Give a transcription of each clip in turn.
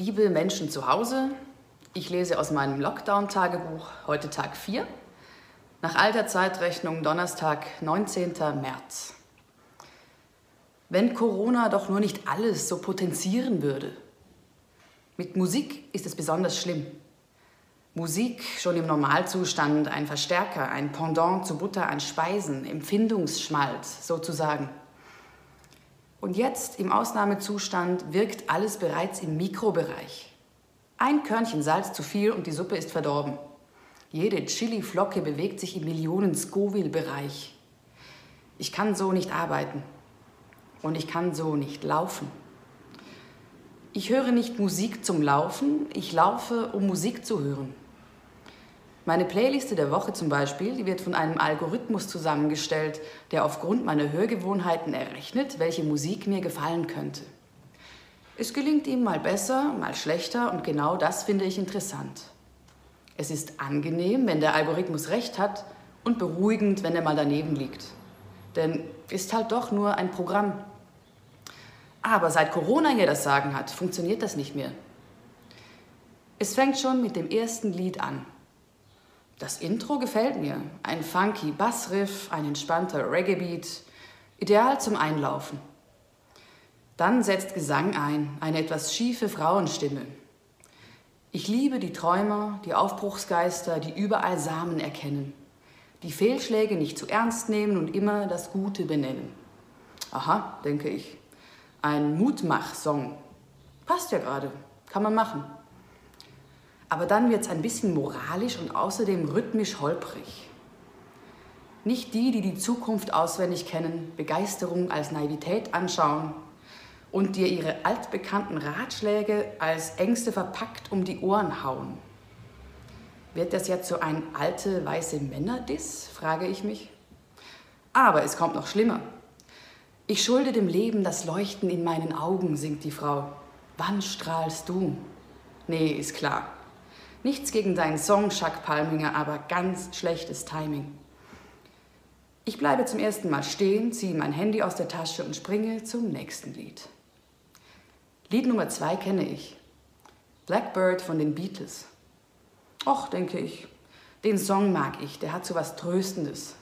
Liebe Menschen zu Hause, ich lese aus meinem Lockdown-Tagebuch heute Tag 4, nach alter Zeitrechnung Donnerstag, 19. März. Wenn Corona doch nur nicht alles so potenzieren würde. Mit Musik ist es besonders schlimm. Musik schon im Normalzustand ein Verstärker, ein Pendant zu Butter an Speisen, Empfindungsschmalz sozusagen. Und jetzt im Ausnahmezustand wirkt alles bereits im Mikrobereich. Ein Körnchen Salz zu viel und die Suppe ist verdorben. Jede Chili-Flocke bewegt sich im Millionen-Scoville-Bereich. Ich kann so nicht arbeiten. Und ich kann so nicht laufen. Ich höre nicht Musik zum Laufen, ich laufe, um Musik zu hören. Meine Playliste der Woche zum Beispiel, die wird von einem Algorithmus zusammengestellt, der aufgrund meiner Hörgewohnheiten errechnet, welche Musik mir gefallen könnte. Es gelingt ihm mal besser, mal schlechter und genau das finde ich interessant. Es ist angenehm, wenn der Algorithmus recht hat und beruhigend, wenn er mal daneben liegt. Denn ist halt doch nur ein Programm. Aber seit Corona hier das Sagen hat, funktioniert das nicht mehr. Es fängt schon mit dem ersten Lied an. Das Intro gefällt mir. Ein funky Bassriff, ein entspannter Reggae-Beat. Ideal zum Einlaufen. Dann setzt Gesang ein, eine etwas schiefe Frauenstimme. Ich liebe die Träumer, die Aufbruchsgeister, die überall Samen erkennen, die Fehlschläge nicht zu ernst nehmen und immer das Gute benennen. Aha, denke ich. Ein Mutmach-Song. Passt ja gerade, kann man machen. Aber dann wird es ein bisschen moralisch und außerdem rhythmisch holprig. Nicht die, die die Zukunft auswendig kennen, Begeisterung als Naivität anschauen und dir ihre altbekannten Ratschläge als Ängste verpackt um die Ohren hauen. Wird das jetzt so ein alte weiße Männerdiss, frage ich mich. Aber es kommt noch schlimmer. Ich schulde dem Leben das Leuchten in meinen Augen, singt die Frau. Wann strahlst du? Nee, ist klar. Nichts gegen deinen Song, Chuck Palminger, aber ganz schlechtes Timing. Ich bleibe zum ersten Mal stehen, ziehe mein Handy aus der Tasche und springe zum nächsten Lied. Lied Nummer zwei kenne ich. Blackbird von den Beatles. Och, denke ich, den Song mag ich, der hat so was Tröstendes.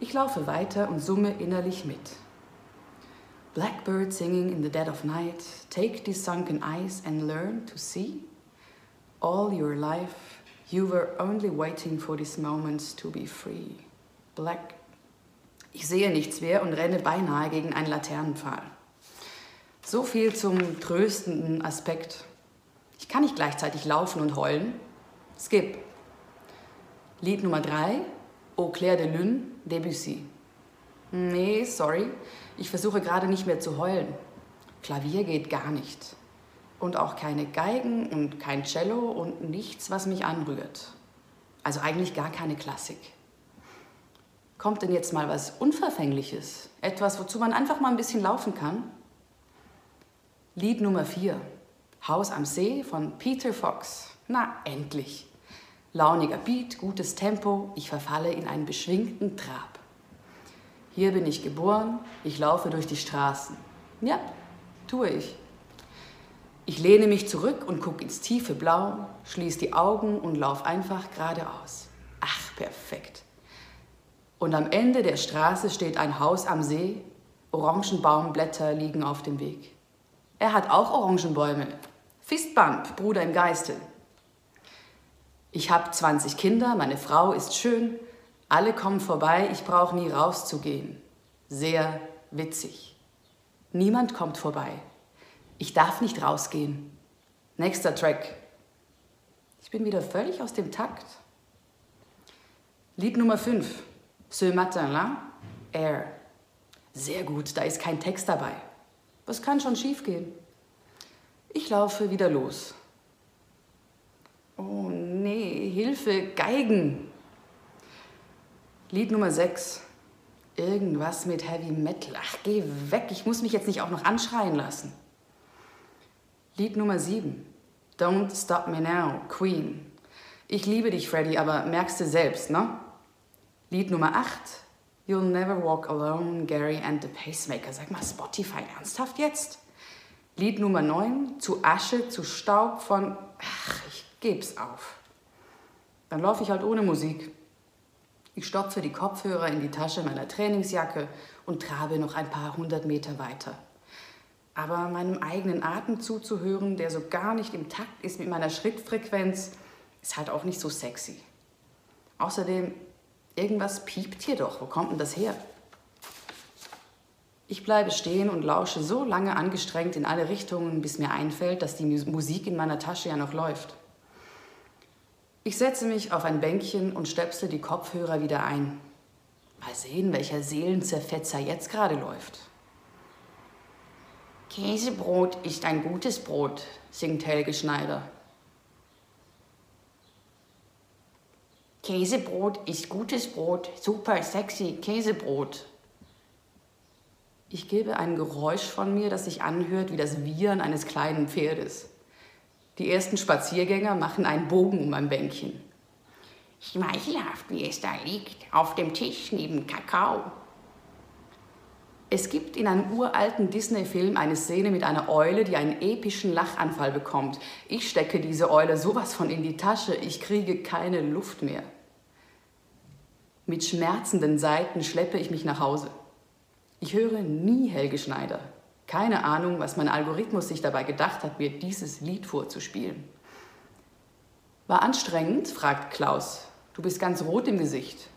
Ich laufe weiter und summe innerlich mit. Blackbird singing in the dead of night, take these sunken eyes and learn to see. All your life, you were only waiting for these moments to be free. Black. Ich sehe nichts mehr und renne beinahe gegen einen Laternenpfahl. So viel zum tröstenden Aspekt. Ich kann nicht gleichzeitig laufen und heulen. Skip. Lied Nummer 3, Au clair de lune, Debussy. Nee, sorry, ich versuche gerade nicht mehr zu heulen. Klavier geht gar nicht und auch keine Geigen und kein Cello und nichts, was mich anrührt. Also eigentlich gar keine Klassik. Kommt denn jetzt mal was Unverfängliches? Etwas, wozu man einfach mal ein bisschen laufen kann? Lied Nummer 4. Haus am See von Peter Fox. Na, endlich. Launiger Beat, gutes Tempo, ich verfalle in einen beschwingten Trab. Hier bin ich geboren, ich laufe durch die Straßen. Ja, tue ich. Ich lehne mich zurück und gucke ins tiefe Blau, schließe die Augen und laufe einfach geradeaus. Ach, perfekt. Und am Ende der Straße steht ein Haus am See, Orangenbaumblätter liegen auf dem Weg. Er hat auch Orangenbäume. Fistbump, Bruder im Geiste. Ich habe 20 Kinder, meine Frau ist schön, alle kommen vorbei, ich brauche nie rauszugehen. Sehr witzig. Niemand kommt vorbei. Ich darf nicht rausgehen. Nächster Track. Ich bin wieder völlig aus dem Takt. Lied Nummer 5. Ce matin-là, Air. Sehr gut, da ist kein Text dabei. Was kann schon schiefgehen? Ich laufe wieder los. Oh nee, Hilfe, Geigen. Lied Nummer 6. Irgendwas mit Heavy Metal. Ach, geh weg, ich muss mich jetzt nicht auch noch anschreien lassen. Lied Nummer 7. Don't Stop Me Now, Queen. Ich liebe dich, Freddy, aber merkst du selbst, ne? Lied Nummer 8. You'll Never Walk Alone, Gary and the Pacemaker. Sag mal, Spotify, ernsthaft jetzt? Lied Nummer 9, zu Asche, zu Staub von, ach, ich geb's auf. Dann laufe ich halt ohne Musik. Ich stopfe die Kopfhörer in die Tasche meiner Trainingsjacke und trabe noch ein paar hundert Meter weiter. Aber meinem eigenen Atem zuzuhören, der so gar nicht im Takt ist mit meiner Schrittfrequenz, ist halt auch nicht so sexy. Außerdem, irgendwas piept hier doch. Wo kommt denn das her? Ich bleibe stehen und lausche so lange angestrengt in alle Richtungen, bis mir einfällt, dass die Musik in meiner Tasche ja noch läuft. Ich setze mich auf ein Bänkchen und stöpsel die Kopfhörer wieder ein. Mal sehen, welcher Seelenzerfetzer jetzt gerade läuft. Käsebrot ist ein gutes Brot, singt Helge Schneider. Käsebrot ist gutes Brot, super sexy Käsebrot. Ich gebe ein Geräusch von mir, das sich anhört wie das Wiehern eines kleinen Pferdes. Die ersten Spaziergänger machen einen Bogen um ein Bänkchen. Schmeichelhaft, wie es da liegt, auf dem Tisch neben Kakao. Es gibt in einem uralten Disney-Film eine Szene mit einer Eule, die einen epischen Lachanfall bekommt. Ich stecke diese Eule sowas von in die Tasche, ich kriege keine Luft mehr. Mit schmerzenden Seiten schleppe ich mich nach Hause. Ich höre nie Helge Schneider. Keine Ahnung, was mein Algorithmus sich dabei gedacht hat, mir dieses Lied vorzuspielen. War anstrengend? fragt Klaus. Du bist ganz rot im Gesicht.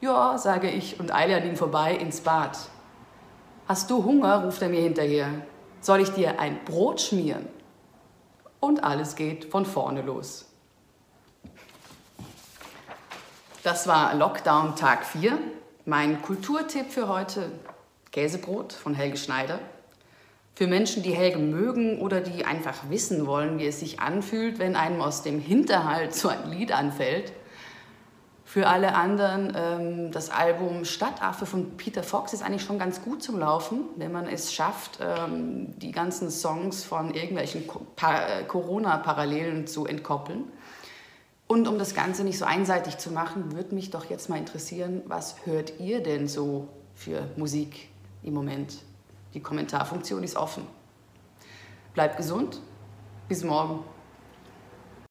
Ja, sage ich und eile an ihm vorbei ins Bad. Hast du Hunger? ruft er mir hinterher. Soll ich dir ein Brot schmieren? Und alles geht von vorne los. Das war Lockdown Tag 4. Mein Kulturtipp für heute: Käsebrot von Helge Schneider. Für Menschen, die Helge mögen oder die einfach wissen wollen, wie es sich anfühlt, wenn einem aus dem Hinterhalt so ein Lied anfällt. Für alle anderen, ähm, das Album Stadtaffe von Peter Fox ist eigentlich schon ganz gut zum Laufen, wenn man es schafft, ähm, die ganzen Songs von irgendwelchen äh, Corona-Parallelen zu entkoppeln. Und um das Ganze nicht so einseitig zu machen, würde mich doch jetzt mal interessieren, was hört ihr denn so für Musik im Moment? Die Kommentarfunktion ist offen. Bleibt gesund, bis morgen.